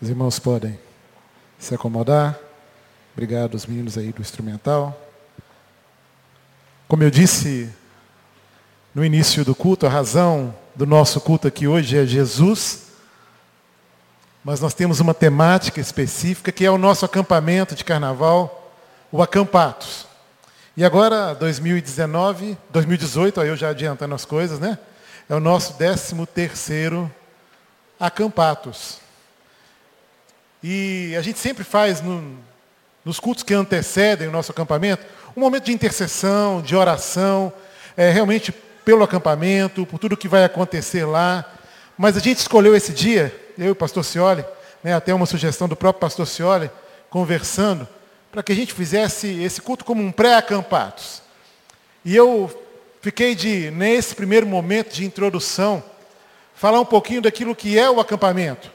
Os irmãos podem se acomodar. Obrigado aos meninos aí do instrumental. Como eu disse no início do culto, a razão do nosso culto aqui hoje é Jesus. Mas nós temos uma temática específica que é o nosso acampamento de carnaval, o Acampatos. E agora, 2019, 2018, aí eu já adiantando as coisas, né? É o nosso 13 terceiro Acampatos. E a gente sempre faz no, nos cultos que antecedem o nosso acampamento, um momento de intercessão, de oração, é, realmente pelo acampamento, por tudo que vai acontecer lá. Mas a gente escolheu esse dia, eu e o pastor Cioli, né, até uma sugestão do próprio pastor Cioli, conversando, para que a gente fizesse esse culto como um pré-acampados. E eu fiquei de, nesse primeiro momento de introdução, falar um pouquinho daquilo que é o acampamento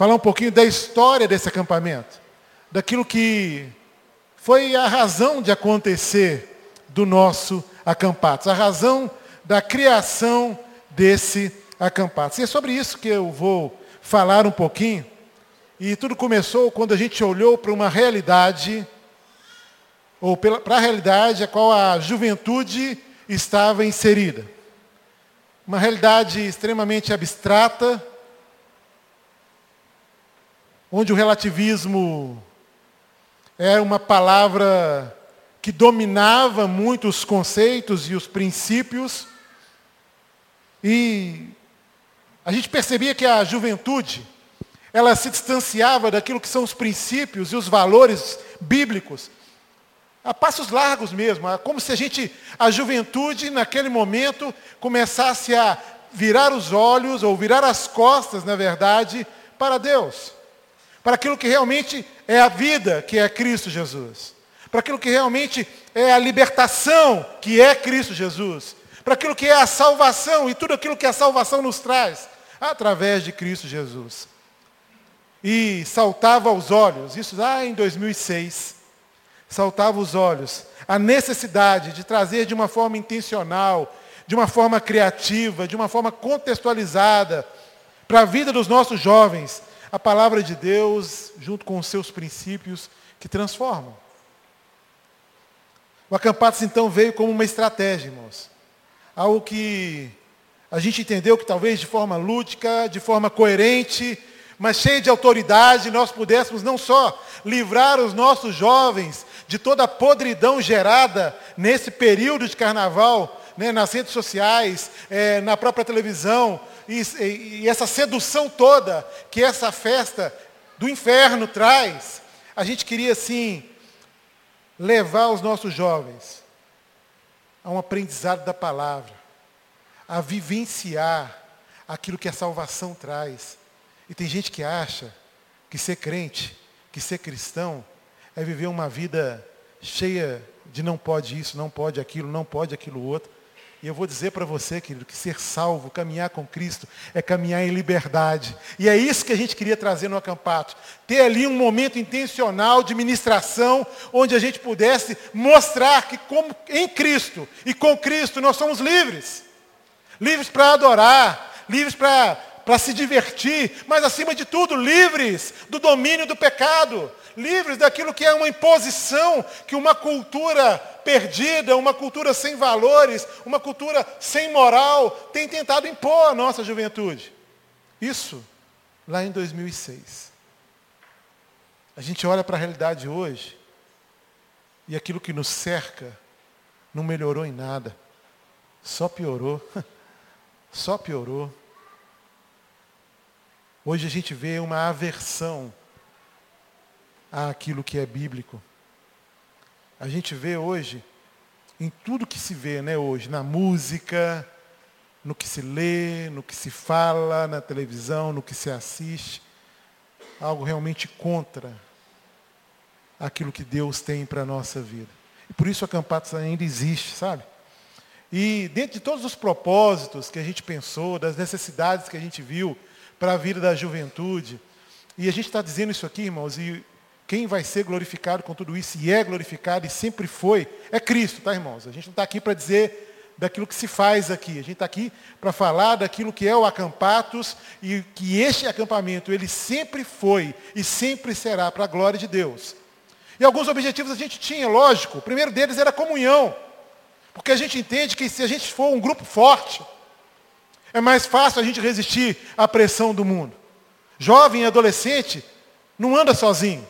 falar um pouquinho da história desse acampamento, daquilo que foi a razão de acontecer do nosso acampados, a razão da criação desse acampados. E é sobre isso que eu vou falar um pouquinho. E tudo começou quando a gente olhou para uma realidade, ou para a realidade a qual a juventude estava inserida. Uma realidade extremamente abstrata, onde o relativismo era uma palavra que dominava muito os conceitos e os princípios, e a gente percebia que a juventude, ela se distanciava daquilo que são os princípios e os valores bíblicos, a passos largos mesmo, como se a gente, a juventude, naquele momento, começasse a virar os olhos, ou virar as costas, na verdade, para Deus para aquilo que realmente é a vida, que é Cristo Jesus, para aquilo que realmente é a libertação, que é Cristo Jesus, para aquilo que é a salvação e tudo aquilo que a salvação nos traz, através de Cristo Jesus. E saltava aos olhos, isso lá em 2006, saltava os olhos, a necessidade de trazer de uma forma intencional, de uma forma criativa, de uma forma contextualizada, para a vida dos nossos jovens, a palavra de Deus junto com os seus princípios que transformam. O acampados então veio como uma estratégia, irmãos. Algo que a gente entendeu que talvez de forma lúdica, de forma coerente, mas cheia de autoridade, nós pudéssemos não só livrar os nossos jovens de toda a podridão gerada nesse período de carnaval, né, nas redes sociais, é, na própria televisão, e, e, e essa sedução toda que essa festa do inferno traz, a gente queria sim levar os nossos jovens a um aprendizado da palavra, a vivenciar aquilo que a salvação traz. E tem gente que acha que ser crente, que ser cristão, é viver uma vida cheia de não pode isso, não pode aquilo, não pode aquilo outro. E eu vou dizer para você, querido, que ser salvo, caminhar com Cristo, é caminhar em liberdade. E é isso que a gente queria trazer no acampato. Ter ali um momento intencional de ministração, onde a gente pudesse mostrar que como em Cristo e com Cristo nós somos livres. Livres para adorar, livres para se divertir, mas acima de tudo, livres do domínio do pecado, livres daquilo que é uma imposição que uma cultura perdida, uma cultura sem valores, uma cultura sem moral tem tentado impor à nossa juventude. Isso lá em 2006. A gente olha para a realidade hoje e aquilo que nos cerca não melhorou em nada, só piorou. Só piorou. Hoje a gente vê uma aversão àquilo que é bíblico. A gente vê hoje, em tudo que se vê né, hoje, na música, no que se lê, no que se fala, na televisão, no que se assiste, algo realmente contra aquilo que Deus tem para a nossa vida. E por isso a Campatos ainda existe, sabe? E dentro de todos os propósitos que a gente pensou, das necessidades que a gente viu, para a vida da juventude. E a gente está dizendo isso aqui, irmãos, e quem vai ser glorificado com tudo isso, e é glorificado, e sempre foi, é Cristo, tá, irmãos? A gente não está aqui para dizer daquilo que se faz aqui. A gente está aqui para falar daquilo que é o acampatos e que este acampamento, ele sempre foi e sempre será para a glória de Deus. E alguns objetivos a gente tinha, lógico. O primeiro deles era a comunhão. Porque a gente entende que se a gente for um grupo forte, é mais fácil a gente resistir à pressão do mundo. Jovem e adolescente não anda sozinho.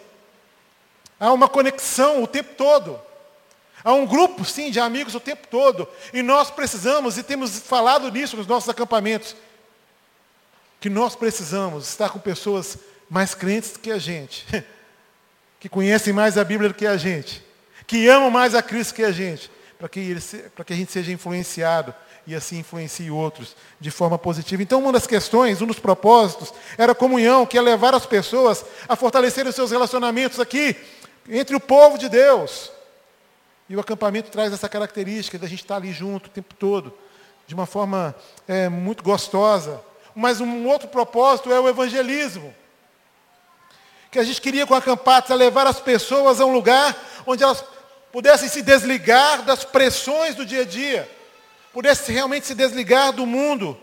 Há uma conexão o tempo todo. Há um grupo, sim, de amigos o tempo todo. E nós precisamos, e temos falado nisso nos nossos acampamentos, que nós precisamos estar com pessoas mais crentes do que a gente, que conhecem mais a Bíblia do que a gente, que amam mais a Cristo que a gente, para que, para que a gente seja influenciado e assim influencie outros de forma positiva. Então, uma das questões, um dos propósitos, era a comunhão, que é levar as pessoas a fortalecer os seus relacionamentos aqui, entre o povo de Deus. E o acampamento traz essa característica da gente estar ali junto o tempo todo, de uma forma é, muito gostosa. Mas um outro propósito é o evangelismo. Que a gente queria com acampados é levar as pessoas a um lugar onde elas pudessem se desligar das pressões do dia a dia, pudessem realmente se desligar do mundo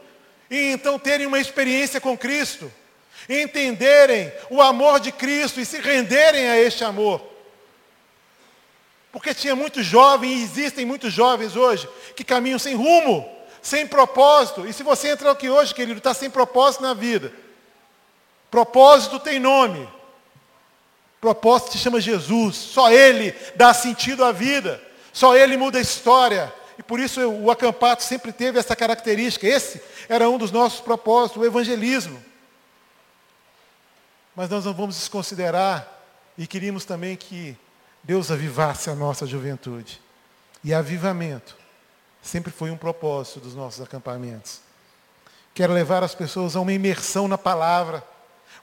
e então terem uma experiência com Cristo, entenderem o amor de Cristo e se renderem a este amor. Porque tinha muitos jovens, e existem muitos jovens hoje, que caminham sem rumo, sem propósito. E se você entrar aqui hoje, querido, está sem propósito na vida. Propósito tem nome. Propósito se chama Jesus. Só Ele dá sentido à vida. Só Ele muda a história. E por isso o acampato sempre teve essa característica. Esse era um dos nossos propósitos, o evangelismo. Mas nós não vamos desconsiderar, e queríamos também que Deus avivasse a nossa juventude. E avivamento sempre foi um propósito dos nossos acampamentos. Quero levar as pessoas a uma imersão na palavra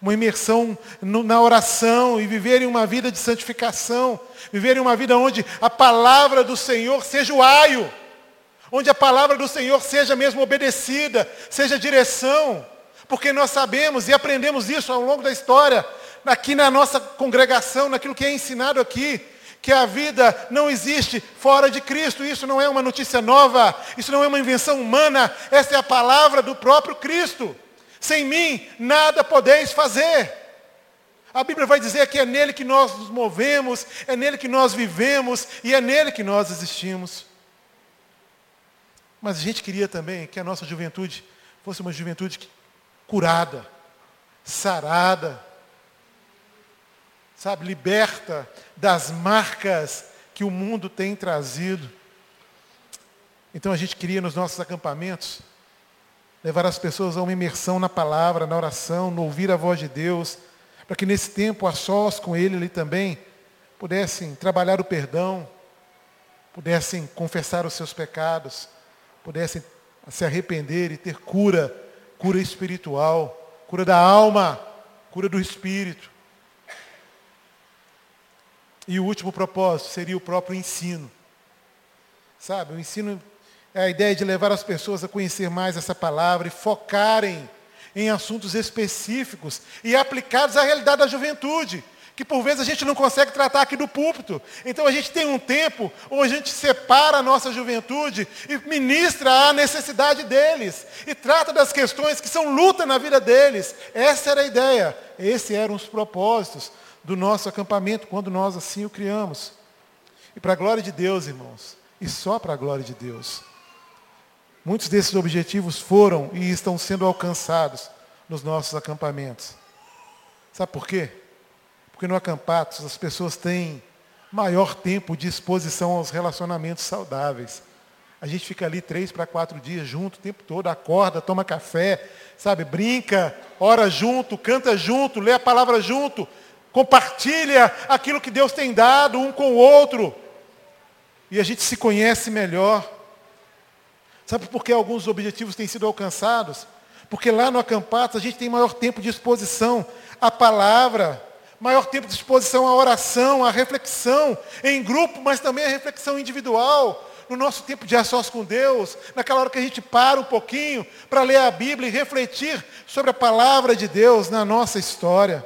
uma imersão no, na oração e viverem uma vida de santificação, viverem uma vida onde a palavra do Senhor seja o aio, onde a palavra do Senhor seja mesmo obedecida, seja direção, porque nós sabemos e aprendemos isso ao longo da história, aqui na nossa congregação, naquilo que é ensinado aqui, que a vida não existe fora de Cristo. Isso não é uma notícia nova, isso não é uma invenção humana, essa é a palavra do próprio Cristo. Sem mim nada podeis fazer. A Bíblia vai dizer que é nele que nós nos movemos, é nele que nós vivemos e é nele que nós existimos. Mas a gente queria também que a nossa juventude fosse uma juventude curada, sarada, sabe, liberta das marcas que o mundo tem trazido. Então a gente queria nos nossos acampamentos levar as pessoas a uma imersão na palavra, na oração, no ouvir a voz de Deus, para que nesse tempo, a sós com Ele ali também, pudessem trabalhar o perdão, pudessem confessar os seus pecados, pudessem se arrepender e ter cura, cura espiritual, cura da alma, cura do espírito. E o último propósito seria o próprio ensino. Sabe, o ensino é a ideia de levar as pessoas a conhecer mais essa palavra e focarem em assuntos específicos e aplicados à realidade da juventude, que por vezes a gente não consegue tratar aqui do púlpito. Então a gente tem um tempo onde a gente separa a nossa juventude e ministra a necessidade deles e trata das questões que são luta na vida deles. Essa era a ideia, esses eram os propósitos do nosso acampamento quando nós assim o criamos. E para a glória de Deus, irmãos, e só para a glória de Deus. Muitos desses objetivos foram e estão sendo alcançados nos nossos acampamentos. Sabe por quê? Porque no acampados as pessoas têm maior tempo de exposição aos relacionamentos saudáveis. A gente fica ali três para quatro dias junto o tempo todo, acorda, toma café, sabe, brinca, ora junto, canta junto, lê a palavra junto, compartilha aquilo que Deus tem dado um com o outro. E a gente se conhece melhor. Sabe por que alguns objetivos têm sido alcançados? Porque lá no acampados a gente tem maior tempo de exposição à palavra, maior tempo de exposição à oração, à reflexão, em grupo, mas também à reflexão individual, no nosso tempo de ações com Deus, naquela hora que a gente para um pouquinho para ler a Bíblia e refletir sobre a palavra de Deus na nossa história.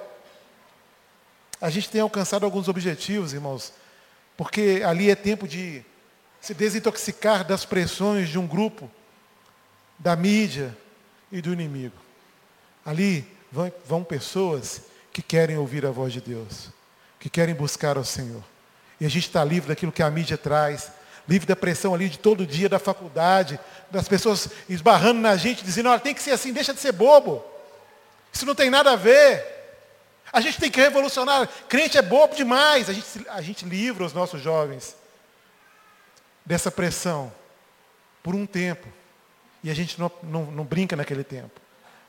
A gente tem alcançado alguns objetivos, irmãos, porque ali é tempo de se desintoxicar das pressões de um grupo, da mídia e do inimigo. Ali vão, vão pessoas que querem ouvir a voz de Deus, que querem buscar ao Senhor. E a gente está livre daquilo que a mídia traz, livre da pressão ali de todo dia da faculdade, das pessoas esbarrando na gente, dizendo, olha, tem que ser assim, deixa de ser bobo. Isso não tem nada a ver. A gente tem que revolucionar. Crente é bobo demais. A gente, a gente livra os nossos jovens dessa pressão por um tempo. E a gente não, não, não brinca naquele tempo.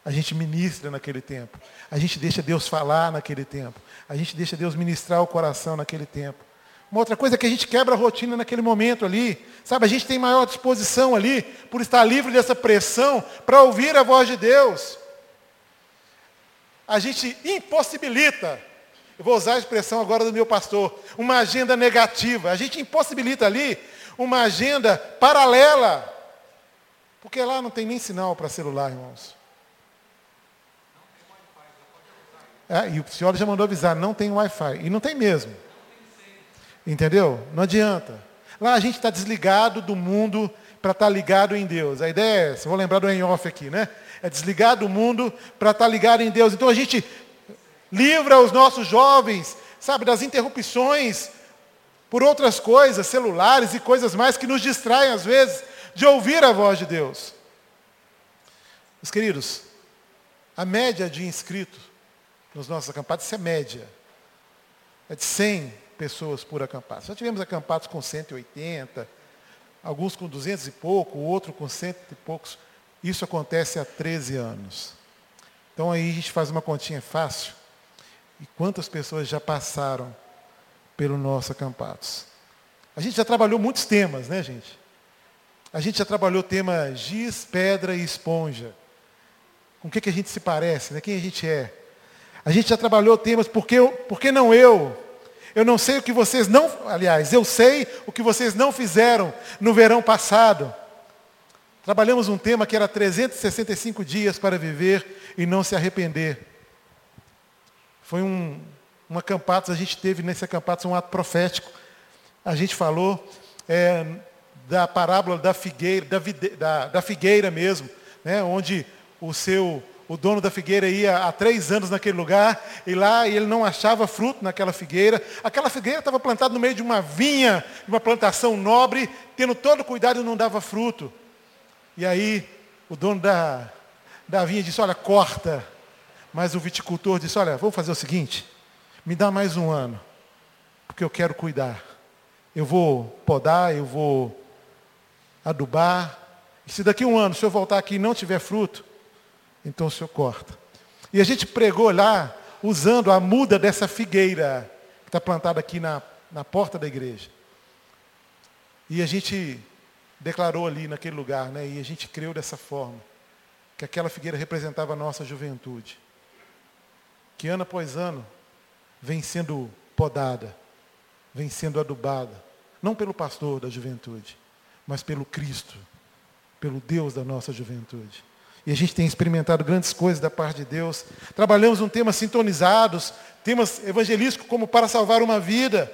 A gente ministra naquele tempo. A gente deixa Deus falar naquele tempo. A gente deixa Deus ministrar o coração naquele tempo. Uma outra coisa é que a gente quebra a rotina naquele momento ali. Sabe, a gente tem maior disposição ali, por estar livre dessa pressão, para ouvir a voz de Deus. A gente impossibilita, eu vou usar a expressão agora do meu pastor, uma agenda negativa. A gente impossibilita ali uma agenda paralela. Porque lá não tem nem sinal para celular, irmãos. É, e o senhor já mandou avisar, não tem Wi-Fi. E não tem mesmo. Entendeu? Não adianta. Lá a gente está desligado do mundo para estar tá ligado em Deus. A ideia é essa, vou lembrar do em-off aqui, né? É desligar do mundo para estar tá ligado em Deus. Então a gente livra os nossos jovens, sabe, das interrupções por outras coisas, celulares e coisas mais que nos distraem às vezes de ouvir a voz de Deus. Meus queridos, a média de inscritos nos nossos acampados, isso é média. É de 100 pessoas por acampado. Já tivemos acampados com 180, alguns com 200 e pouco, outro com cento e poucos. Isso acontece há 13 anos. Então aí a gente faz uma continha fácil. E quantas pessoas já passaram pelo nosso acampados? A gente já trabalhou muitos temas, né, gente? A gente já trabalhou o tema giz, pedra e esponja. Com o que, que a gente se parece, né? Quem a gente é? A gente já trabalhou temas, por que, por que não eu? Eu não sei o que vocês não, aliás, eu sei o que vocês não fizeram no verão passado. Trabalhamos um tema que era 365 dias para viver e não se arrepender. Foi um, um acampatos, a gente teve nesse acampatos um ato profético. A gente falou é, da parábola da figueira, da, da, da figueira mesmo, né, onde o seu o dono da figueira ia há três anos naquele lugar, e lá ele não achava fruto naquela figueira. Aquela figueira estava plantada no meio de uma vinha, uma plantação nobre, tendo todo cuidado e não dava fruto. E aí o dono da, da vinha disse, olha, corta. Mas o viticultor disse, olha, vamos fazer o seguinte, me dá mais um ano, porque eu quero cuidar. Eu vou podar, eu vou adubar. E se daqui a um ano, se eu voltar aqui e não tiver fruto, então o senhor corta. E a gente pregou lá usando a muda dessa figueira que está plantada aqui na, na porta da igreja. E a gente declarou ali naquele lugar, né? E a gente creu dessa forma, que aquela figueira representava a nossa juventude. Que ano após ano vem sendo podada, vem sendo adubada, não pelo pastor da juventude, mas pelo Cristo, pelo Deus da nossa juventude. E a gente tem experimentado grandes coisas da parte de Deus. Trabalhamos um tema sintonizados, temas evangelísticos como para salvar uma vida.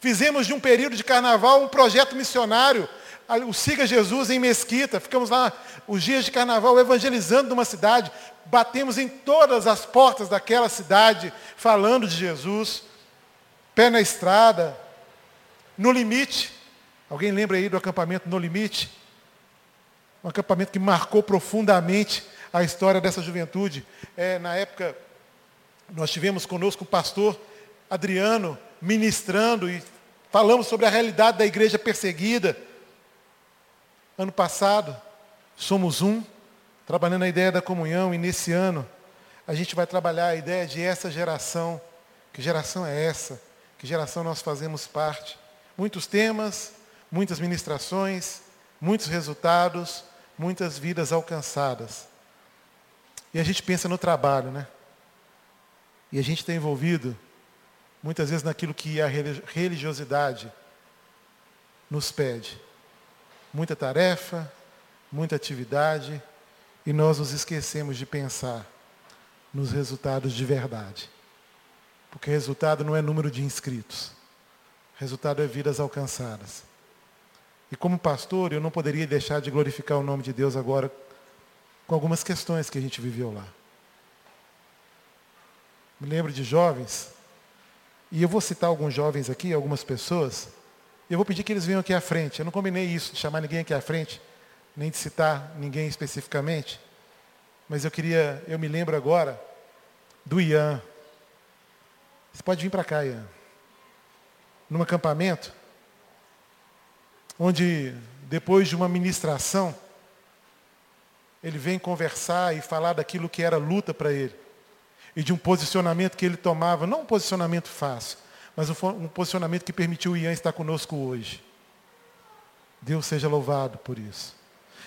Fizemos de um período de carnaval um projeto missionário, o Siga Jesus em Mesquita. Ficamos lá os dias de carnaval evangelizando uma cidade. Batemos em todas as portas daquela cidade, falando de Jesus. Pé na estrada, no limite. Alguém lembra aí do acampamento No Limite? Um acampamento que marcou profundamente a história dessa juventude. É, na época, nós tivemos conosco o pastor Adriano ministrando e falamos sobre a realidade da igreja perseguida. Ano passado, somos um, trabalhando a ideia da comunhão, e nesse ano, a gente vai trabalhar a ideia de essa geração. Que geração é essa? Que geração nós fazemos parte? Muitos temas, muitas ministrações, muitos resultados, muitas vidas alcançadas. E a gente pensa no trabalho, né? E a gente está envolvido, muitas vezes, naquilo que a religiosidade nos pede. Muita tarefa, muita atividade, e nós nos esquecemos de pensar nos resultados de verdade. Porque resultado não é número de inscritos. Resultado é vidas alcançadas. E como pastor, eu não poderia deixar de glorificar o nome de Deus agora com algumas questões que a gente viveu lá. Me lembro de jovens, e eu vou citar alguns jovens aqui, algumas pessoas, eu vou pedir que eles venham aqui à frente. Eu não combinei isso, de chamar ninguém aqui à frente, nem de citar ninguém especificamente, mas eu queria, eu me lembro agora do Ian. Você pode vir para cá, Ian. Num acampamento, onde depois de uma ministração, ele vem conversar e falar daquilo que era luta para ele. E de um posicionamento que ele tomava, não um posicionamento fácil, mas um, posicionamento que permitiu o Ian estar conosco hoje. Deus seja louvado por isso.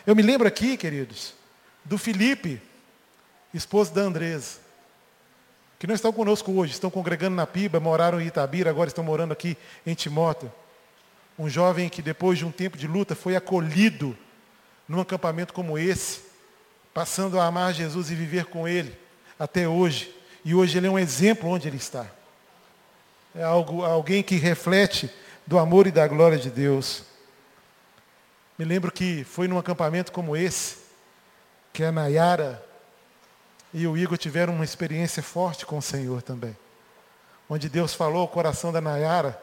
Eu me lembro aqui, queridos, do Felipe, esposo da Andresa, que não estão conosco hoje, estão congregando na Piba, moraram em Itabira, agora estão morando aqui em Timóteo. Um jovem que depois de um tempo de luta foi acolhido num acampamento como esse, passando a amar Jesus e viver com Ele até hoje. E hoje ele é um exemplo onde ele está. É algo, alguém que reflete do amor e da glória de Deus. Me lembro que foi num acampamento como esse, que a Nayara e o Igor tiveram uma experiência forte com o Senhor também. Onde Deus falou ao coração da Nayara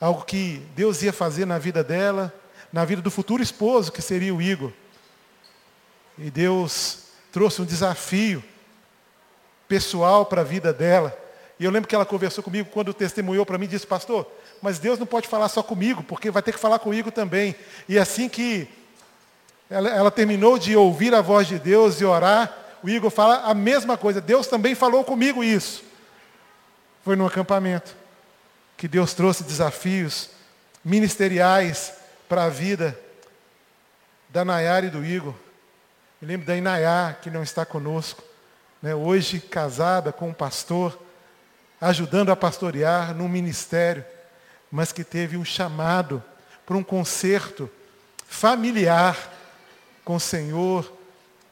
algo que Deus ia fazer na vida dela, na vida do futuro esposo, que seria o Igor. E Deus trouxe um desafio pessoal para a vida dela. E eu lembro que ela conversou comigo quando testemunhou para mim e disse, pastor, mas Deus não pode falar só comigo, porque vai ter que falar com o Igor também. E assim que ela, ela terminou de ouvir a voz de Deus e orar, o Igor fala a mesma coisa. Deus também falou comigo isso. Foi no acampamento que Deus trouxe desafios ministeriais para a vida da Nayara e do Igor. Me lembro da Inayá, que não está conosco, né, hoje casada com um pastor, ajudando a pastorear num ministério, mas que teve um chamado para um concerto familiar com o Senhor.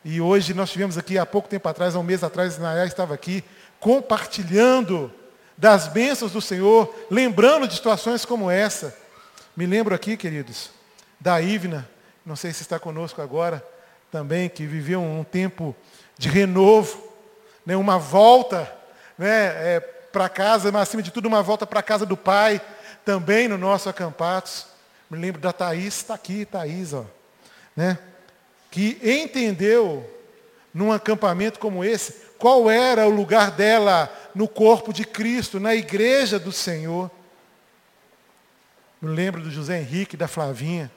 E hoje nós tivemos aqui, há pouco tempo atrás, há um mês atrás, Inayá estava aqui, compartilhando das bênçãos do Senhor, lembrando de situações como essa. Me lembro aqui, queridos, da Ivna, não sei se está conosco agora, também, que viveu um tempo de renovo, né, uma volta né, é, para casa, mas acima de tudo uma volta para a casa do Pai, também no nosso acampados. Me lembro da Thaís, está aqui, Thaís, ó, né, que entendeu num acampamento como esse, qual era o lugar dela no corpo de Cristo, na igreja do Senhor. Me lembro do José Henrique, da Flavinha.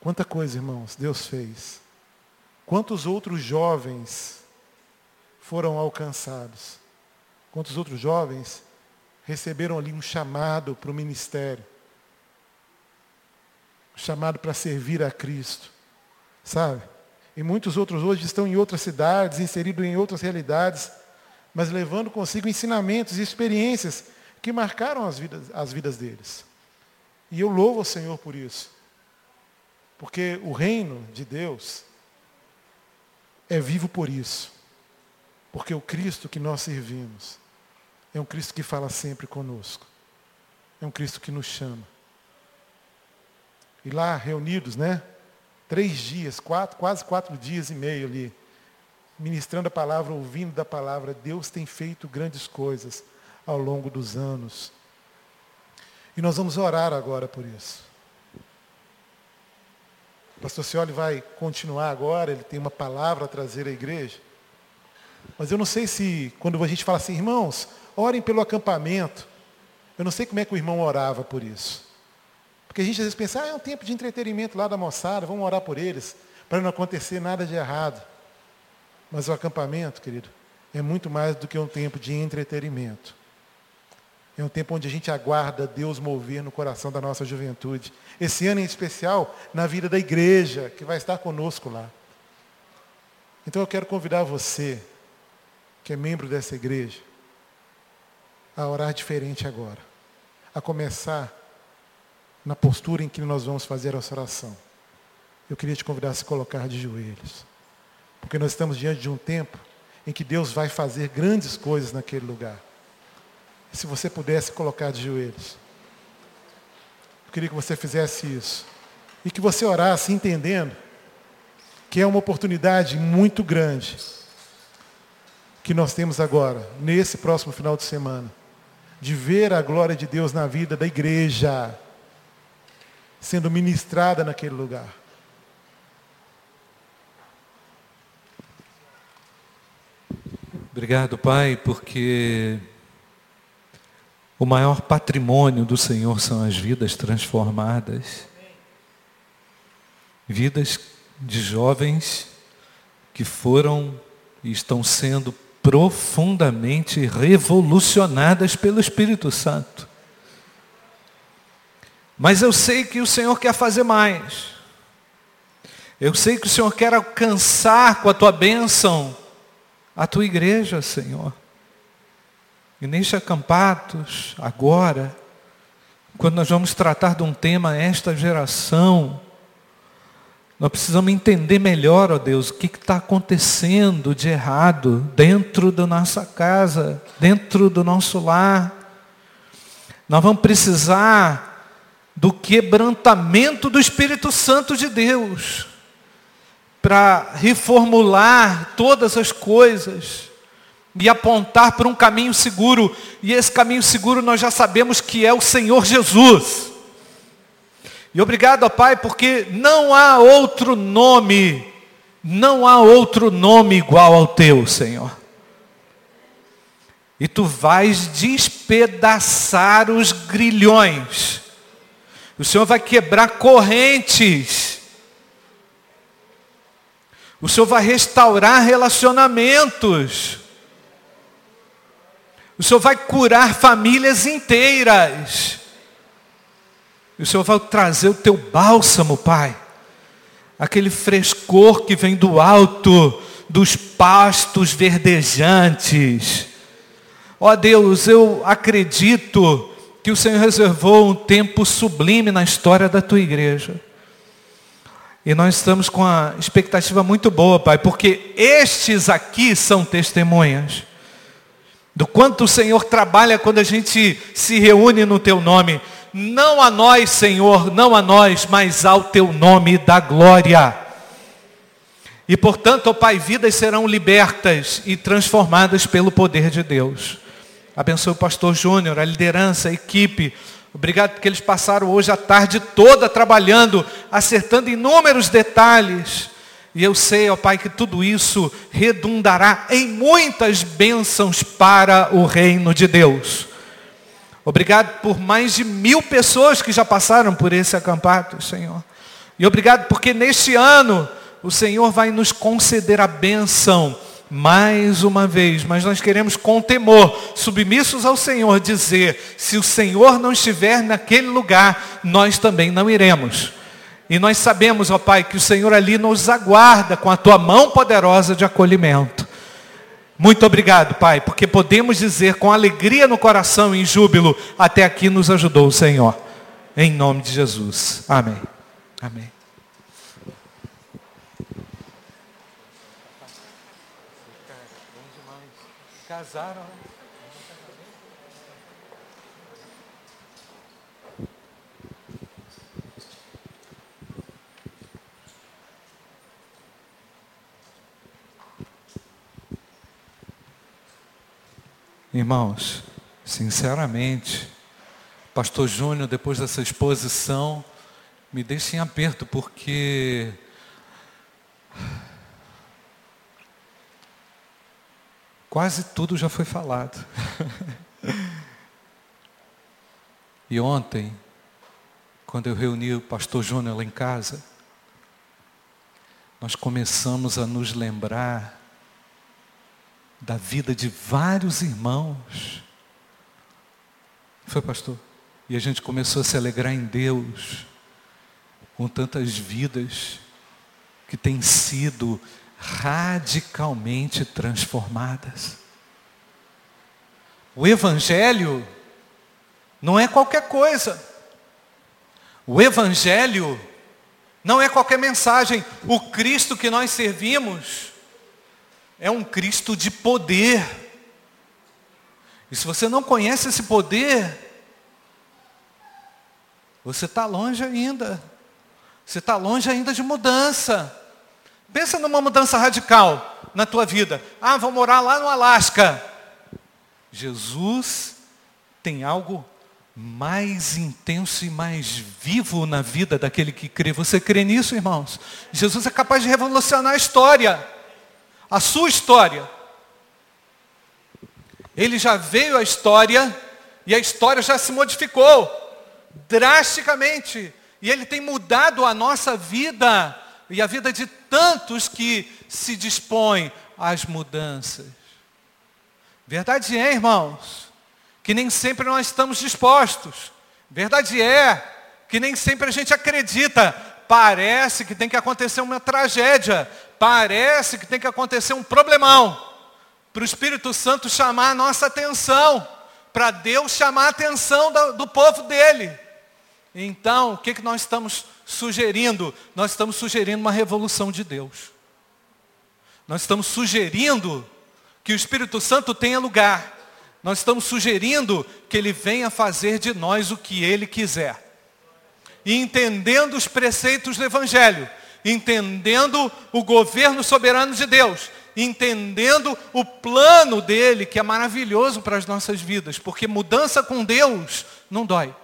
Quanta coisa, irmãos, Deus fez. Quantos outros jovens foram alcançados? Quantos outros jovens receberam ali um chamado para o ministério? Um chamado para servir a Cristo. Sabe? E muitos outros hoje estão em outras cidades, inseridos em outras realidades, mas levando consigo ensinamentos e experiências que marcaram as vidas, as vidas deles. E eu louvo o Senhor por isso. Porque o reino de Deus é vivo por isso. Porque o Cristo que nós servimos é um Cristo que fala sempre conosco. É um Cristo que nos chama. E lá, reunidos, né? Três dias, quatro, quase quatro dias e meio ali, ministrando a palavra, ouvindo da palavra. Deus tem feito grandes coisas ao longo dos anos. E nós vamos orar agora por isso. O pastor Cioli vai continuar agora, ele tem uma palavra a trazer à igreja. Mas eu não sei se, quando a gente fala assim, irmãos, orem pelo acampamento. Eu não sei como é que o irmão orava por isso. Porque a gente às vezes pensa, ah, é um tempo de entretenimento lá da moçada, vamos orar por eles, para não acontecer nada de errado. Mas o acampamento, querido, é muito mais do que um tempo de entretenimento. É um tempo onde a gente aguarda Deus mover no coração da nossa juventude. Esse ano em especial, na vida da igreja, que vai estar conosco lá. Então eu quero convidar você, que é membro dessa igreja, a orar diferente agora. A começar na postura em que nós vamos fazer essa oração. Eu queria te convidar a se colocar de joelhos. Porque nós estamos diante de um tempo em que Deus vai fazer grandes coisas naquele lugar. Se você pudesse colocar de joelhos. Eu queria que você fizesse isso. E que você orasse entendendo que é uma oportunidade muito grande que nós temos agora, nesse próximo final de semana, de ver a glória de Deus na vida da igreja sendo ministrada naquele lugar. Obrigado, Pai, porque o maior patrimônio do Senhor são as vidas transformadas. Vidas de jovens que foram e estão sendo profundamente revolucionadas pelo Espírito Santo. Mas eu sei que o Senhor quer fazer mais. Eu sei que o Senhor quer alcançar com a tua bênção a tua igreja, Senhor. E neste acampados, agora, quando nós vamos tratar de um tema, esta geração, nós precisamos entender melhor, ó Deus, o que está acontecendo de errado dentro da nossa casa, dentro do nosso lar. Nós vamos precisar do quebrantamento do Espírito Santo de Deus para reformular todas as coisas e apontar para um caminho seguro. E esse caminho seguro nós já sabemos que é o Senhor Jesus. E obrigado, ó Pai, porque não há outro nome, não há outro nome igual ao teu, Senhor. E tu vais despedaçar os grilhões. O Senhor vai quebrar correntes. O Senhor vai restaurar relacionamentos. O Senhor vai curar famílias inteiras. O Senhor vai trazer o teu bálsamo, Pai. Aquele frescor que vem do alto, dos pastos verdejantes. Ó Deus, eu acredito que o Senhor reservou um tempo sublime na história da tua igreja. E nós estamos com a expectativa muito boa, Pai, porque estes aqui são testemunhas do quanto o Senhor trabalha quando a gente se reúne no teu nome. Não a nós, Senhor, não a nós, mas ao teu nome da glória. E portanto, ó Pai, vidas serão libertas e transformadas pelo poder de Deus. Abençoe o pastor Júnior, a liderança, a equipe. Obrigado porque eles passaram hoje a tarde toda trabalhando, acertando inúmeros detalhes e eu sei, ó Pai, que tudo isso redundará em muitas bênçãos para o reino de Deus. Obrigado por mais de mil pessoas que já passaram por esse acampado, Senhor. E obrigado porque neste ano o Senhor vai nos conceder a bênção mais uma vez, mas nós queremos com temor, submissos ao Senhor, dizer: se o Senhor não estiver naquele lugar, nós também não iremos. E nós sabemos, ó Pai, que o Senhor ali nos aguarda com a tua mão poderosa de acolhimento. Muito obrigado, Pai, porque podemos dizer com alegria no coração e em júbilo, até aqui nos ajudou o Senhor. Em nome de Jesus. Amém. Amém. Casaram? Irmãos, sinceramente, Pastor Júnior, depois dessa exposição, me deixa em aperto, porque quase tudo já foi falado. e ontem, quando eu reuni o pastor Júnior lá em casa, nós começamos a nos lembrar da vida de vários irmãos. Foi, pastor? E a gente começou a se alegrar em Deus com tantas vidas que têm sido radicalmente transformadas. O Evangelho não é qualquer coisa. O Evangelho não é qualquer mensagem. O Cristo que nós servimos é um Cristo de poder. E se você não conhece esse poder, Você está longe ainda. Você está longe ainda de mudança. Pensa numa mudança radical na tua vida. Ah, vou morar lá no Alasca. Jesus tem algo mais intenso e mais vivo na vida daquele que crê. Você crê nisso, irmãos? Jesus é capaz de revolucionar a história, a sua história. Ele já veio à história e a história já se modificou drasticamente. E ele tem mudado a nossa vida e a vida de tantos que se dispõem às mudanças. Verdade é, irmãos, que nem sempre nós estamos dispostos. Verdade é que nem sempre a gente acredita. Parece que tem que acontecer uma tragédia. Parece que tem que acontecer um problemão. Para o Espírito Santo chamar a nossa atenção. Para Deus chamar a atenção do, do povo dele. Então, o que, que nós estamos sugerindo? Nós estamos sugerindo uma revolução de Deus. Nós estamos sugerindo que o Espírito Santo tenha lugar. Nós estamos sugerindo que ele venha fazer de nós o que ele quiser. E entendendo os preceitos do Evangelho, entendendo o governo soberano de Deus, entendendo o plano dele, que é maravilhoso para as nossas vidas, porque mudança com Deus não dói.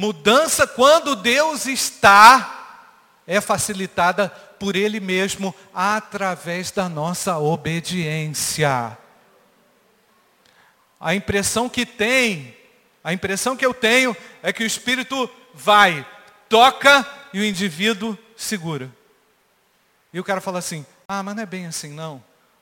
Mudança quando Deus está é facilitada por Ele mesmo através da nossa obediência. A impressão que tem, a impressão que eu tenho é que o Espírito vai, toca e o indivíduo segura. E o cara fala assim, ah, mas não é bem assim não.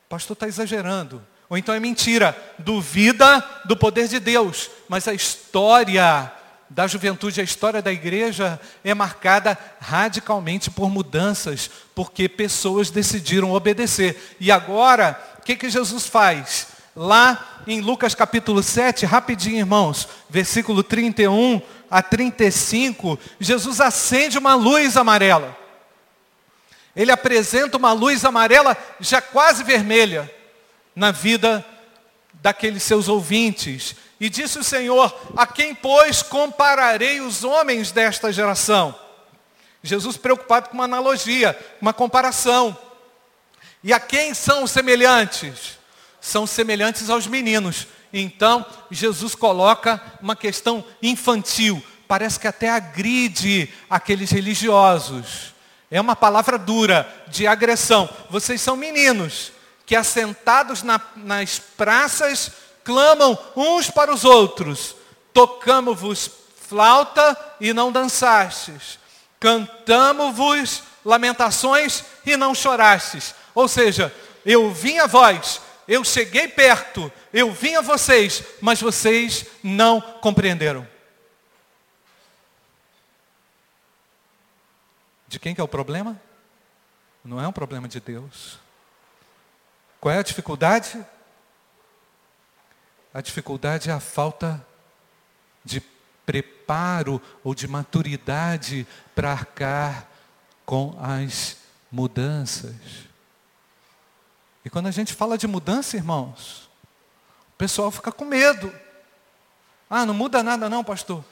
O pastor está exagerando. Ou então é mentira. Duvida do poder de Deus. Mas a história da juventude, a história da igreja é marcada radicalmente por mudanças, porque pessoas decidiram obedecer. E agora, o que, que Jesus faz? Lá em Lucas capítulo 7, rapidinho irmãos, versículo 31 a 35, Jesus acende uma luz amarela. Ele apresenta uma luz amarela já quase vermelha na vida daqueles seus ouvintes. E disse o Senhor: A quem, pois, compararei os homens desta geração? Jesus preocupado com uma analogia, uma comparação. E a quem são semelhantes? São semelhantes aos meninos. Então, Jesus coloca uma questão infantil. Parece que até agride aqueles religiosos. É uma palavra dura, de agressão. Vocês são meninos que assentados na, nas praças clamam uns para os outros. Tocamos-vos flauta e não dançastes. Cantamos-vos lamentações e não chorastes. Ou seja, eu vim a vós, eu cheguei perto, eu vim a vocês, mas vocês não compreenderam. De quem que é o problema? Não é um problema de Deus. Qual é a dificuldade? A dificuldade é a falta de preparo ou de maturidade para arcar com as mudanças. E quando a gente fala de mudança, irmãos, o pessoal fica com medo. Ah, não muda nada não, pastor.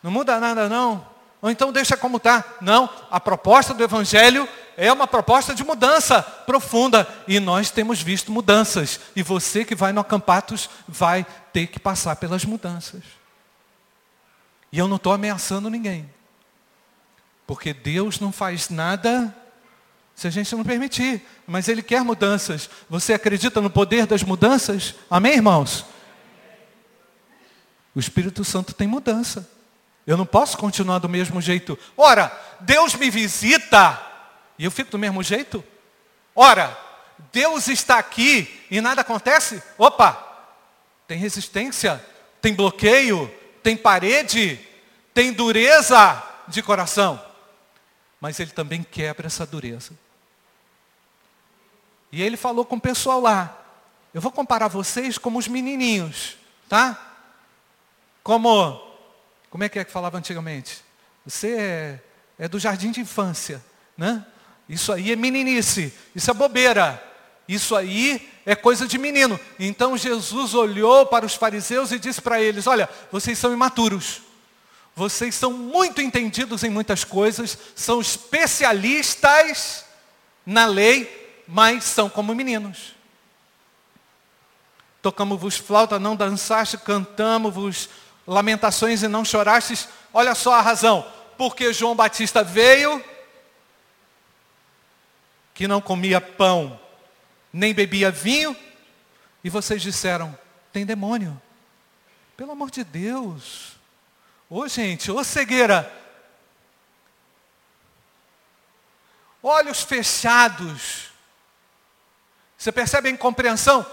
Não muda nada não. Ou então deixa como está. Não, a proposta do Evangelho é uma proposta de mudança profunda. E nós temos visto mudanças. E você que vai no Acampatos vai ter que passar pelas mudanças. E eu não estou ameaçando ninguém. Porque Deus não faz nada se a gente não permitir. Mas Ele quer mudanças. Você acredita no poder das mudanças? Amém, irmãos? O Espírito Santo tem mudança. Eu não posso continuar do mesmo jeito. Ora, Deus me visita e eu fico do mesmo jeito? Ora, Deus está aqui e nada acontece? Opa! Tem resistência, tem bloqueio, tem parede, tem dureza de coração. Mas ele também quebra essa dureza. E ele falou com o pessoal lá. Eu vou comparar vocês como os menininhos, tá? Como como é que é que falava antigamente? Você é, é do jardim de infância, né? Isso aí é meninice, isso é bobeira, isso aí é coisa de menino. Então Jesus olhou para os fariseus e disse para eles: Olha, vocês são imaturos, vocês são muito entendidos em muitas coisas, são especialistas na lei, mas são como meninos. Tocamos-vos flauta, não dançaste, cantamos-vos lamentações e não chorastes. Olha só a razão. Porque João Batista veio, que não comia pão, nem bebia vinho, e vocês disseram, tem demônio. Pelo amor de Deus. Ô gente, ô cegueira. Olhos fechados. Você percebe a incompreensão?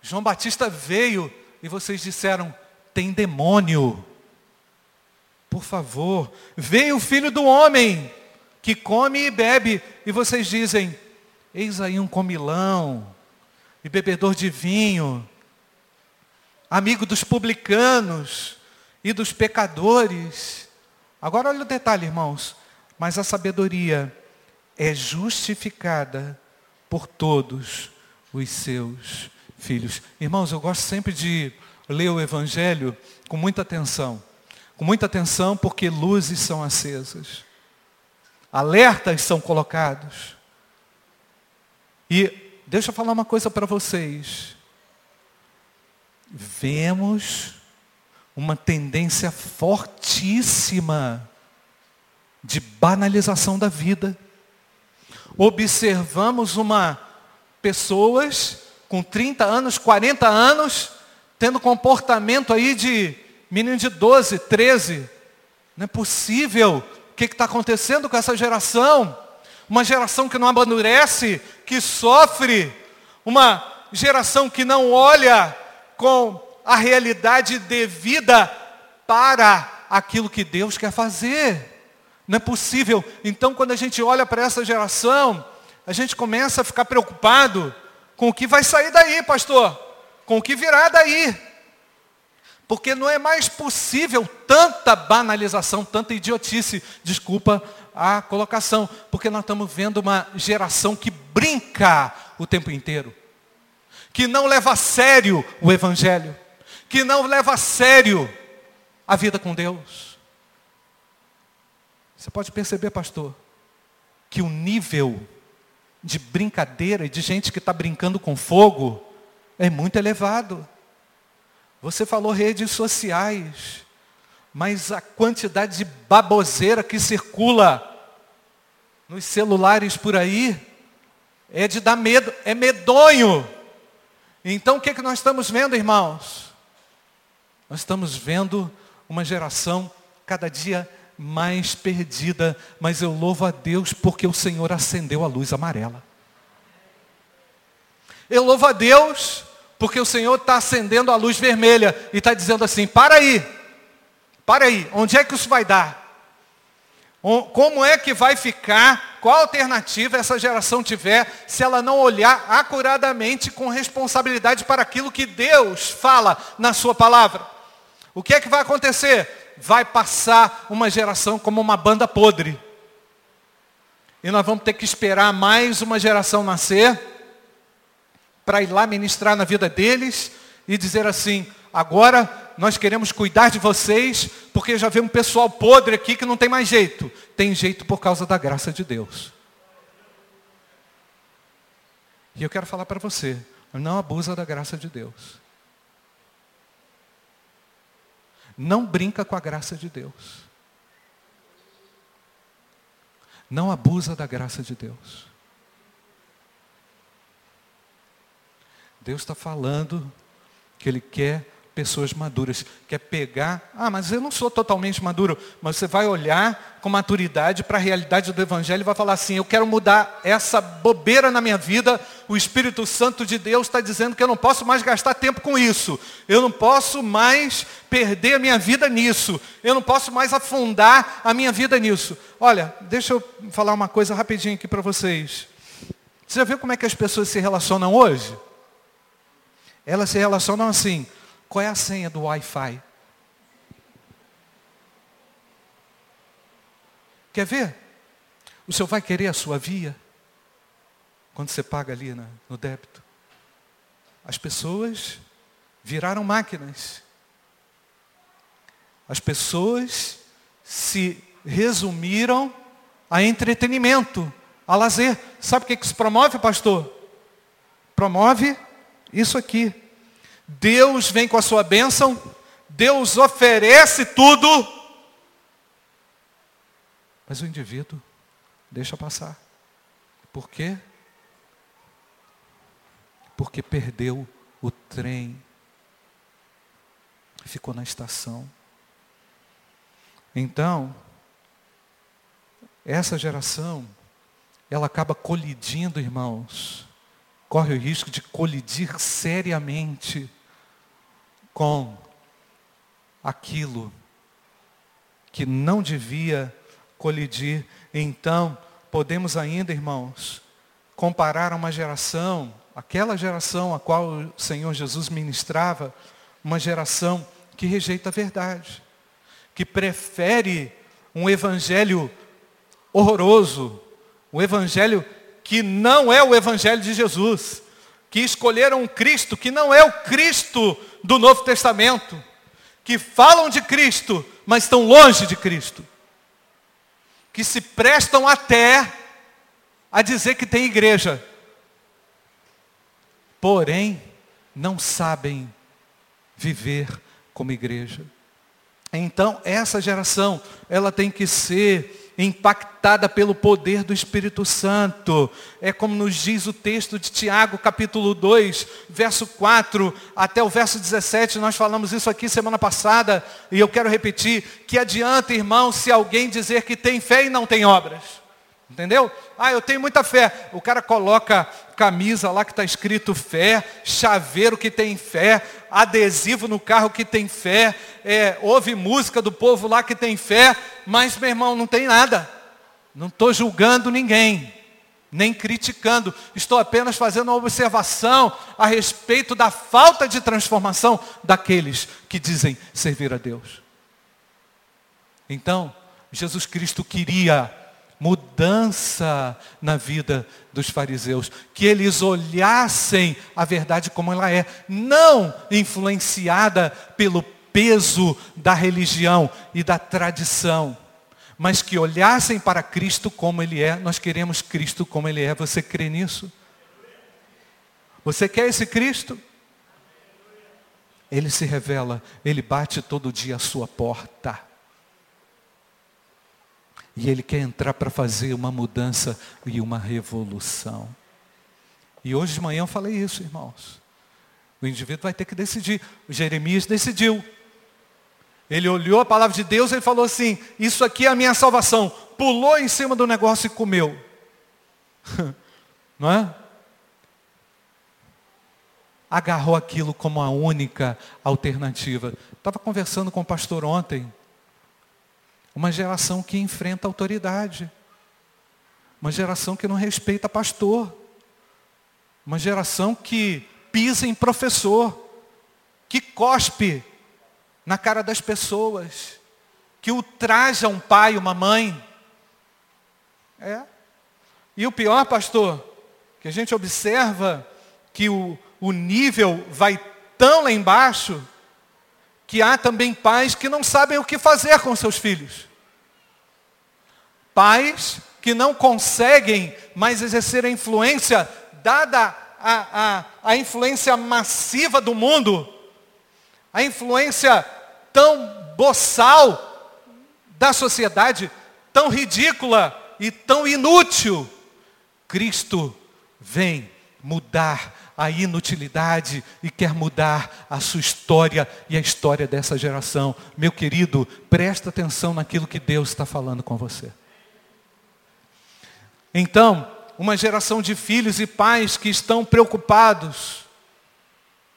João Batista veio e vocês disseram, tem demônio. Por favor, veio o filho do homem que come e bebe, e vocês dizem, eis aí um comilão e bebedor de vinho, amigo dos publicanos e dos pecadores. Agora olha o detalhe, irmãos. Mas a sabedoria é justificada por todos os seus filhos. Irmãos, eu gosto sempre de ler o Evangelho com muita atenção. Com muita atenção, porque luzes são acesas, alertas são colocados. E deixa eu falar uma coisa para vocês. Vemos uma tendência fortíssima de banalização da vida. Observamos uma pessoas com 30 anos, 40 anos, tendo comportamento aí de menino de 12, 13. Não é possível. O que está acontecendo com essa geração? Uma geração que não amadurece, que sofre. Uma geração que não olha com a realidade devida para aquilo que Deus quer fazer. Não é possível. Então, quando a gente olha para essa geração, a gente começa a ficar preocupado com o que vai sair daí, pastor. Com o que virá daí. Porque não é mais possível tanta banalização, tanta idiotice. Desculpa a colocação. Porque nós estamos vendo uma geração que brinca o tempo inteiro. Que não leva a sério o Evangelho que não leva a sério a vida com Deus. Você pode perceber, pastor, que o nível de brincadeira e de gente que está brincando com fogo é muito elevado. Você falou redes sociais, mas a quantidade de baboseira que circula nos celulares por aí é de dar medo, é medonho. Então o que, é que nós estamos vendo, irmãos? Nós estamos vendo uma geração cada dia mais perdida, mas eu louvo a Deus porque o Senhor acendeu a luz amarela. Eu louvo a Deus porque o Senhor está acendendo a luz vermelha e está dizendo assim: para aí, para aí, onde é que isso vai dar? Como é que vai ficar? Qual alternativa essa geração tiver se ela não olhar acuradamente com responsabilidade para aquilo que Deus fala na sua palavra? O que é que vai acontecer? Vai passar uma geração como uma banda podre. E nós vamos ter que esperar mais uma geração nascer para ir lá ministrar na vida deles e dizer assim: agora nós queremos cuidar de vocês, porque já vê um pessoal podre aqui que não tem mais jeito. Tem jeito por causa da graça de Deus. E eu quero falar para você: não abusa da graça de Deus. Não brinca com a graça de Deus. Não abusa da graça de Deus. Deus está falando que Ele quer pessoas maduras. Quer pegar, ah, mas eu não sou totalmente maduro, mas você vai olhar com maturidade para a realidade do Evangelho e vai falar assim, eu quero mudar essa bobeira na minha vida, o Espírito Santo de Deus está dizendo que eu não posso mais gastar tempo com isso, eu não posso mais perder a minha vida nisso, eu não posso mais afundar a minha vida nisso. Olha, deixa eu falar uma coisa rapidinho aqui para vocês. Você já viu como é que as pessoas se relacionam hoje? Elas se relacionam assim, qual é a senha do Wi-Fi? Quer ver? O senhor vai querer a sua via? Quando você paga ali no débito. As pessoas viraram máquinas. As pessoas se resumiram a entretenimento, a lazer. Sabe o que isso promove, pastor? Promove isso aqui. Deus vem com a sua bênção, Deus oferece tudo, mas o indivíduo deixa passar. Por quê? Porque perdeu o trem, ficou na estação. Então, essa geração, ela acaba colidindo, irmãos, corre o risco de colidir seriamente com aquilo que não devia colidir. Então, podemos ainda, irmãos, comparar uma geração, aquela geração a qual o Senhor Jesus ministrava, uma geração que rejeita a verdade, que prefere um evangelho horroroso, um evangelho que não é o evangelho de Jesus, que escolheram um Cristo que não é o Cristo do Novo Testamento, que falam de Cristo, mas estão longe de Cristo, que se prestam até a dizer que tem igreja, porém não sabem viver como igreja. Então, essa geração, ela tem que ser impactada pelo poder do Espírito Santo. É como nos diz o texto de Tiago, capítulo 2, verso 4 até o verso 17. Nós falamos isso aqui semana passada e eu quero repetir: que adianta, irmão, se alguém dizer que tem fé e não tem obras? Entendeu? Ah, eu tenho muita fé. O cara coloca camisa lá que está escrito fé, chaveiro que tem fé, adesivo no carro que tem fé, é, ouve música do povo lá que tem fé, mas meu irmão, não tem nada. Não estou julgando ninguém, nem criticando. Estou apenas fazendo uma observação a respeito da falta de transformação daqueles que dizem servir a Deus. Então, Jesus Cristo queria mudança na vida dos fariseus, que eles olhassem a verdade como ela é, não influenciada pelo peso da religião e da tradição, mas que olhassem para Cristo como ele é. Nós queremos Cristo como ele é. Você crê nisso? Você quer esse Cristo? Ele se revela, ele bate todo dia a sua porta. E ele quer entrar para fazer uma mudança e uma revolução. E hoje de manhã eu falei isso, irmãos. O indivíduo vai ter que decidir. O Jeremias decidiu. Ele olhou a palavra de Deus e falou assim: Isso aqui é a minha salvação. Pulou em cima do negócio e comeu. Não é? Agarrou aquilo como a única alternativa. Estava conversando com o pastor ontem. Uma geração que enfrenta autoridade. Uma geração que não respeita pastor. Uma geração que pisa em professor. Que cospe na cara das pessoas. Que ultraja um pai, uma mãe. É. E o pior, pastor, que a gente observa que o, o nível vai tão lá embaixo que há também pais que não sabem o que fazer com seus filhos. Pais que não conseguem mais exercer a influência, dada a, a, a influência massiva do mundo, a influência tão boçal da sociedade, tão ridícula e tão inútil. Cristo vem mudar a inutilidade e quer mudar a sua história e a história dessa geração. Meu querido, presta atenção naquilo que Deus está falando com você. Então, uma geração de filhos e pais que estão preocupados.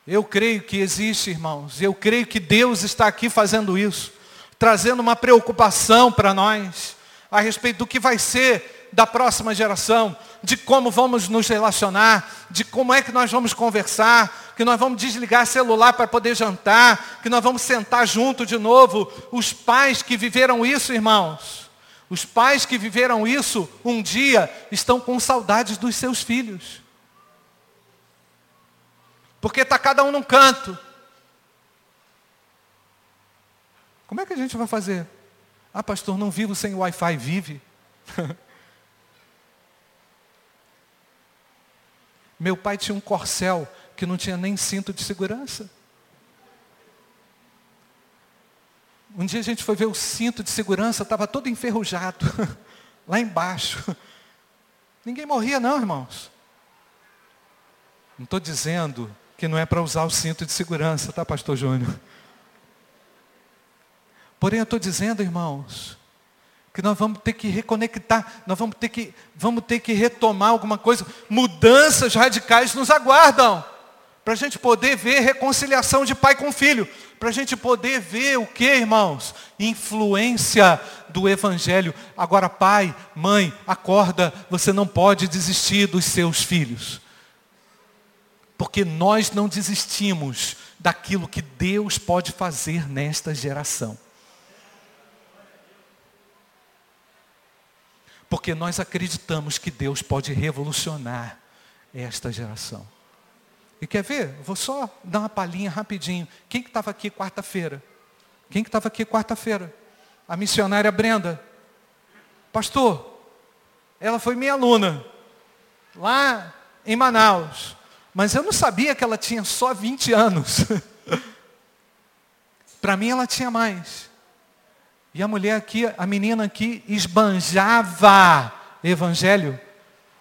Eu creio que existe, irmãos. Eu creio que Deus está aqui fazendo isso, trazendo uma preocupação para nós a respeito do que vai ser da próxima geração, de como vamos nos relacionar, de como é que nós vamos conversar, que nós vamos desligar celular para poder jantar, que nós vamos sentar junto de novo. Os pais que viveram isso, irmãos, os pais que viveram isso um dia estão com saudades dos seus filhos. Porque está cada um num canto. Como é que a gente vai fazer? Ah, pastor, não vivo sem Wi-Fi, vive. Meu pai tinha um corcel que não tinha nem cinto de segurança. Um dia a gente foi ver o cinto de segurança, estava todo enferrujado, lá embaixo. Ninguém morria não, irmãos. Não estou dizendo que não é para usar o cinto de segurança, tá, pastor Júnior? Porém, eu estou dizendo, irmãos, que nós vamos ter que reconectar, nós vamos ter que, vamos ter que retomar alguma coisa. Mudanças radicais nos aguardam. Para a gente poder ver reconciliação de pai com filho. Para a gente poder ver o que, irmãos? Influência do Evangelho. Agora, pai, mãe, acorda, você não pode desistir dos seus filhos. Porque nós não desistimos daquilo que Deus pode fazer nesta geração. Porque nós acreditamos que Deus pode revolucionar esta geração. E quer ver? Vou só dar uma palhinha rapidinho. Quem que estava aqui quarta-feira? Quem que estava aqui quarta-feira? A missionária Brenda. Pastor, ela foi minha aluna. Lá em Manaus. Mas eu não sabia que ela tinha só 20 anos. Para mim ela tinha mais. E a mulher aqui, a menina aqui, esbanjava evangelho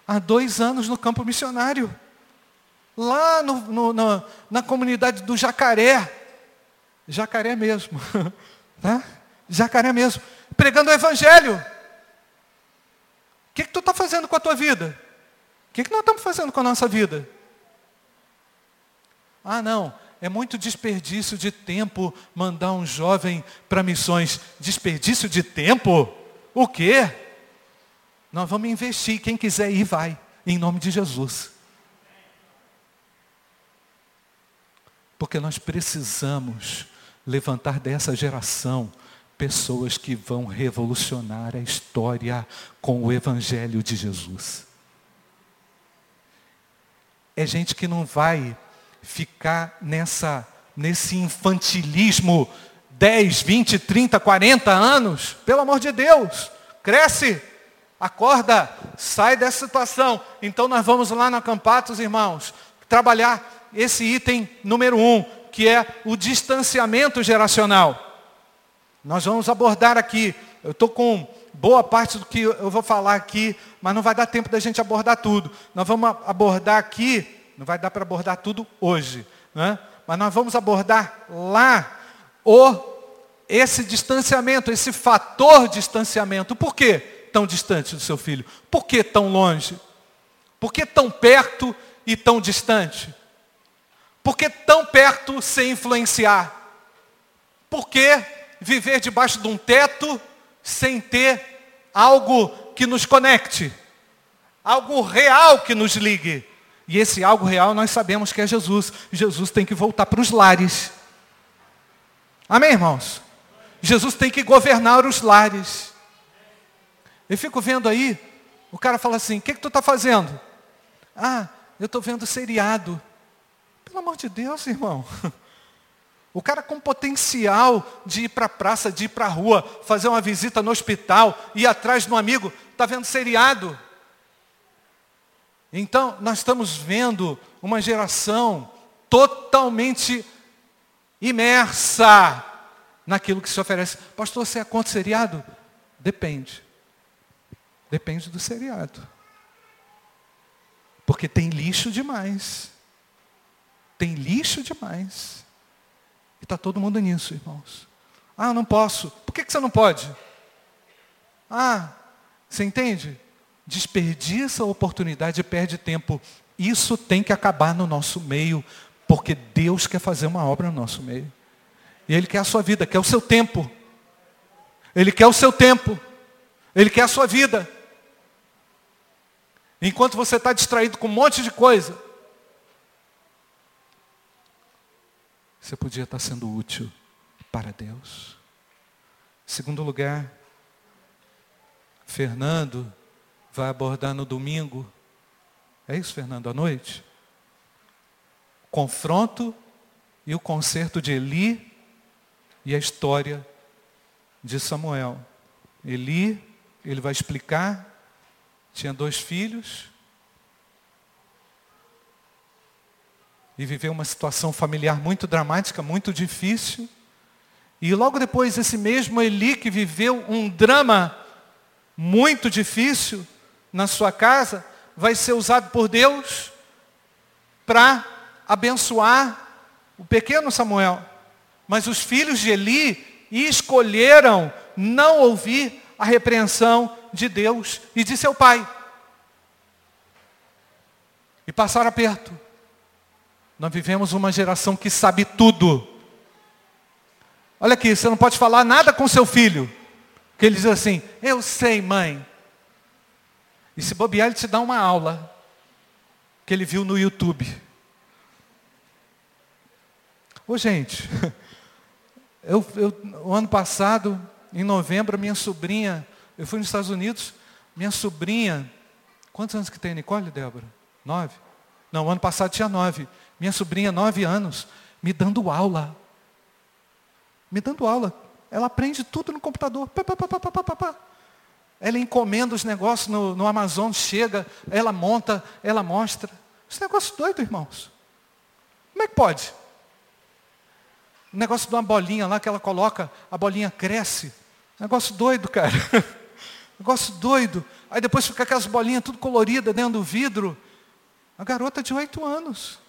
há dois anos no campo missionário. Lá no, no, na, na comunidade do Jacaré. Jacaré mesmo. tá? Jacaré mesmo. Pregando o evangelho. O que, que tu está fazendo com a tua vida? O que, que nós estamos fazendo com a nossa vida? Ah, não, é muito desperdício de tempo mandar um jovem para missões. Desperdício de tempo? O quê? Nós vamos investir. Quem quiser ir, vai. Em nome de Jesus. Porque nós precisamos levantar dessa geração pessoas que vão revolucionar a história com o Evangelho de Jesus. É gente que não vai ficar nessa, nesse infantilismo 10, 20, 30, 40 anos. Pelo amor de Deus, cresce, acorda, sai dessa situação. Então nós vamos lá na Campatos, irmãos, trabalhar esse item número um, que é o distanciamento geracional. Nós vamos abordar aqui, eu estou com boa parte do que eu vou falar aqui, mas não vai dar tempo da gente abordar tudo. Nós vamos abordar aqui não vai dar para abordar tudo hoje, né? mas nós vamos abordar lá o esse distanciamento, esse fator distanciamento. Por que tão distante do seu filho? Por que tão longe? Por que tão perto e tão distante? Por que tão perto sem influenciar? Por que viver debaixo de um teto sem ter algo que nos conecte? Algo real que nos ligue? E esse algo real nós sabemos que é Jesus. Jesus tem que voltar para os lares. Amém, irmãos? Jesus tem que governar os lares. Eu fico vendo aí, o cara fala assim, o que, que tu está fazendo? Ah, eu estou vendo seriado. Pelo amor de Deus, irmão. O cara com potencial de ir para a praça, de ir para a rua, fazer uma visita no hospital, ir atrás de um amigo, está vendo seriado. Então, nós estamos vendo uma geração totalmente imersa naquilo que se oferece. Pastor, você é contra seriado? Depende. Depende do seriado. Porque tem lixo demais. Tem lixo demais. E está todo mundo nisso, irmãos. Ah, não posso. Por que, que você não pode? Ah, você entende? Desperdiça a oportunidade e perde tempo. Isso tem que acabar no nosso meio, porque Deus quer fazer uma obra no nosso meio. E Ele quer a sua vida, quer o seu tempo. Ele quer o seu tempo. Ele quer a sua vida. Enquanto você está distraído com um monte de coisa, você podia estar sendo útil para Deus. Segundo lugar, Fernando vai abordar no domingo. É isso, Fernando, à noite? Confronto e o conserto de Eli e a história de Samuel. Eli, ele vai explicar, tinha dois filhos, e viveu uma situação familiar muito dramática, muito difícil. E logo depois, esse mesmo Eli que viveu um drama muito difícil na sua casa, vai ser usado por Deus para abençoar o pequeno Samuel. Mas os filhos de Eli escolheram não ouvir a repreensão de Deus e de seu pai. E passaram aperto. Nós vivemos uma geração que sabe tudo. Olha aqui, você não pode falar nada com seu filho. Que ele diz assim, eu sei, mãe. E se bobear, ele te dá uma aula que ele viu no YouTube. Ô gente, eu, eu, o ano passado, em novembro, minha sobrinha, eu fui nos Estados Unidos, minha sobrinha, quantos anos que tem Nicole, Débora? Nove? Não, ano passado tinha nove. Minha sobrinha, nove anos, me dando aula. Me dando aula. Ela aprende tudo no computador. Pá, pá, pá, ela encomenda os negócios no, no Amazon, chega, ela monta, ela mostra. Esse negócio doido, irmãos. Como é que pode? O negócio de uma bolinha lá que ela coloca, a bolinha cresce. Negócio doido, cara. negócio doido. Aí depois fica aquelas bolinhas tudo coloridas dentro do vidro. A garota de oito anos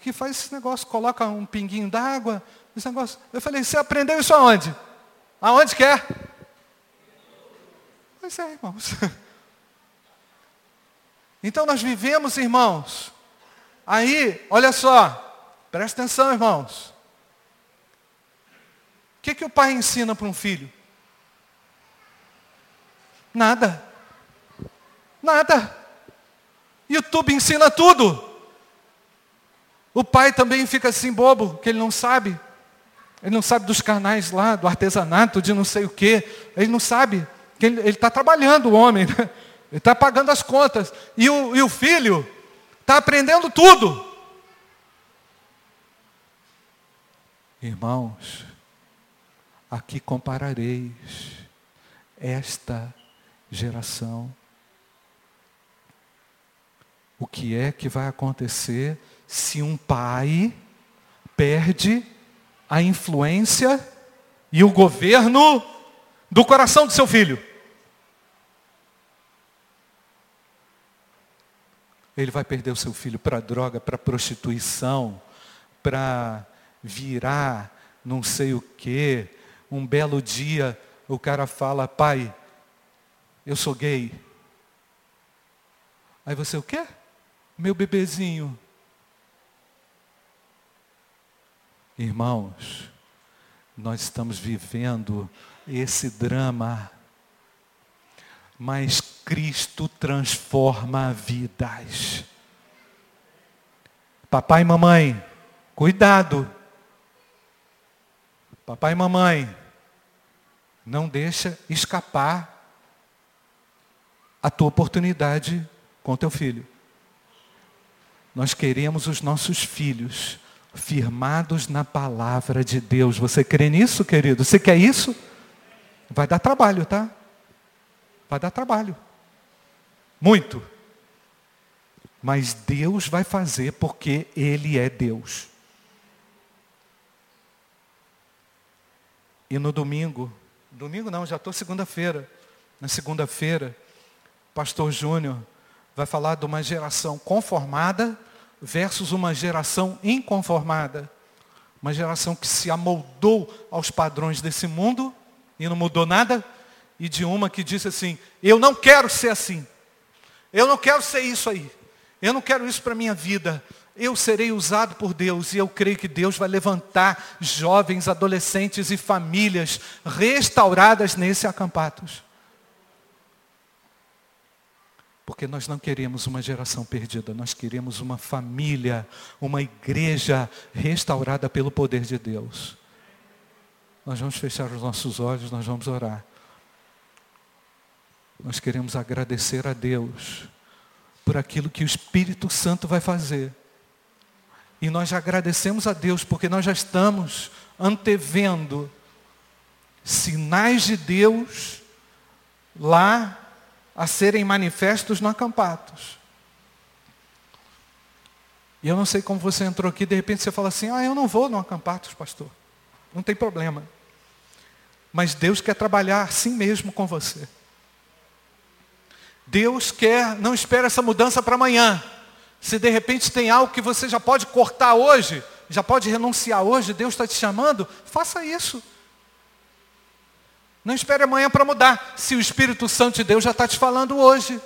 que faz esse negócio, coloca um pinguinho d'água, esse negócio. Eu falei, você aprendeu isso aonde? Aonde quer? Pois é, irmãos. Então nós vivemos, irmãos. Aí, olha só, presta atenção, irmãos. O que, que o pai ensina para um filho? Nada. Nada. YouTube ensina tudo. O pai também fica assim bobo, que ele não sabe. Ele não sabe dos canais lá, do artesanato, de não sei o quê. Ele não sabe. Ele está trabalhando, o homem. Né? Ele está pagando as contas. E o, e o filho está aprendendo tudo. Irmãos, aqui comparareis esta geração. O que é que vai acontecer se um pai perde a influência e o governo do coração do seu filho. Ele vai perder o seu filho para droga, para prostituição, para virar não sei o quê. Um belo dia o cara fala, pai, eu sou gay. Aí você, o quê? Meu bebezinho. Irmãos, nós estamos vivendo esse drama, mas Cristo transforma vidas. Papai e mamãe, cuidado. Papai e mamãe, não deixa escapar a tua oportunidade com teu filho. Nós queremos os nossos filhos firmados na palavra de Deus. Você crê nisso, querido? Você quer isso? Vai dar trabalho, tá? Vai dar trabalho. Muito. Mas Deus vai fazer porque Ele é Deus. E no domingo, domingo não, já estou segunda-feira. Na segunda-feira, pastor Júnior vai falar de uma geração conformada versus uma geração inconformada. Uma geração que se amoldou aos padrões desse mundo e não mudou nada. E de uma que disse assim, eu não quero ser assim. Eu não quero ser isso aí. Eu não quero isso para a minha vida. Eu serei usado por Deus e eu creio que Deus vai levantar jovens, adolescentes e famílias restauradas nesse acampatos. Porque nós não queremos uma geração perdida, nós queremos uma família, uma igreja restaurada pelo poder de Deus. Nós vamos fechar os nossos olhos, nós vamos orar. Nós queremos agradecer a Deus por aquilo que o Espírito Santo vai fazer. E nós já agradecemos a Deus porque nós já estamos antevendo sinais de Deus lá a serem manifestos no acampados. E eu não sei como você entrou aqui, de repente você fala assim, ah, eu não vou no acampados, pastor. Não tem problema. Mas Deus quer trabalhar assim mesmo com você. Deus quer, não espera essa mudança para amanhã. Se de repente tem algo que você já pode cortar hoje, já pode renunciar hoje, Deus está te chamando, faça isso. Não espere amanhã para mudar. Se o Espírito Santo de Deus já está te falando hoje.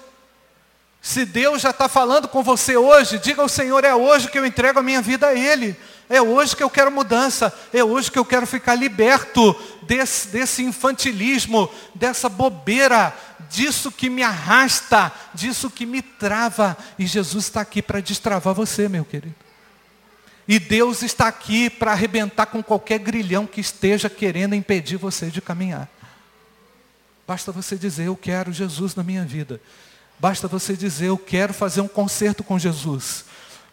Se Deus já está falando com você hoje, diga ao Senhor, é hoje que eu entrego a minha vida a Ele. É hoje que eu quero mudança. É hoje que eu quero ficar liberto desse, desse infantilismo, dessa bobeira, disso que me arrasta, disso que me trava. E Jesus está aqui para destravar você, meu querido. E Deus está aqui para arrebentar com qualquer grilhão que esteja querendo impedir você de caminhar. Basta você dizer, eu quero Jesus na minha vida. Basta você dizer, eu quero fazer um concerto com Jesus.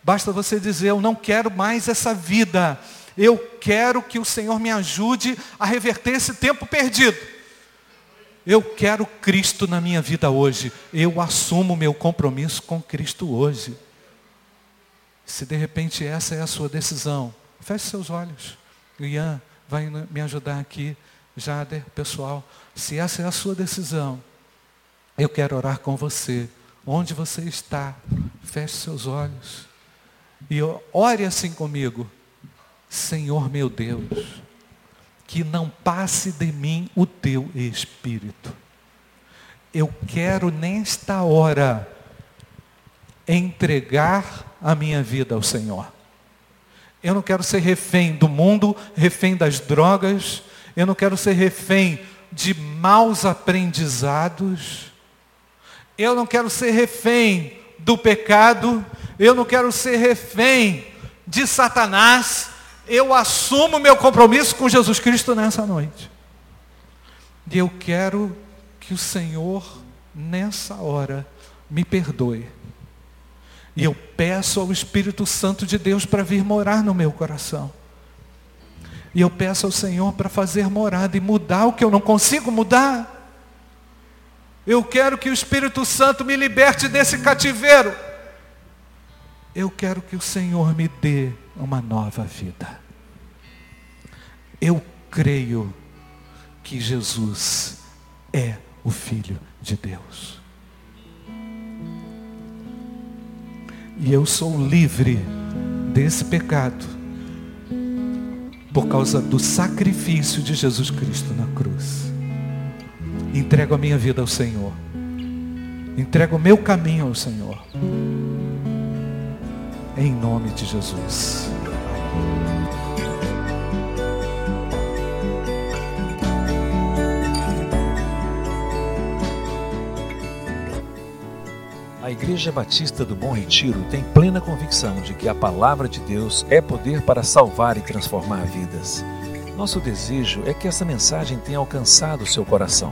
Basta você dizer, eu não quero mais essa vida. Eu quero que o Senhor me ajude a reverter esse tempo perdido. Eu quero Cristo na minha vida hoje. Eu assumo meu compromisso com Cristo hoje. Se de repente essa é a sua decisão, feche seus olhos. Ian vai me ajudar aqui. Jader, pessoal, se essa é a sua decisão, eu quero orar com você. Onde você está, feche seus olhos. E ore assim comigo. Senhor meu Deus, que não passe de mim o teu espírito. Eu quero nesta hora entregar a minha vida ao Senhor. Eu não quero ser refém do mundo, refém das drogas, eu não quero ser refém de maus aprendizados, eu não quero ser refém do pecado, eu não quero ser refém de Satanás, eu assumo meu compromisso com Jesus Cristo nessa noite. E eu quero que o Senhor, nessa hora, me perdoe. E eu peço ao Espírito Santo de Deus para vir morar no meu coração. E eu peço ao Senhor para fazer morada e mudar o que eu não consigo mudar. Eu quero que o Espírito Santo me liberte desse cativeiro. Eu quero que o Senhor me dê uma nova vida. Eu creio que Jesus é o Filho de Deus. E eu sou livre desse pecado por causa do sacrifício de Jesus Cristo na cruz. Entrego a minha vida ao Senhor. Entrego o meu caminho ao Senhor. Em nome de Jesus. A Igreja Batista do Bom Retiro tem plena convicção de que a palavra de Deus é poder para salvar e transformar vidas. Nosso desejo é que essa mensagem tenha alcançado seu coração.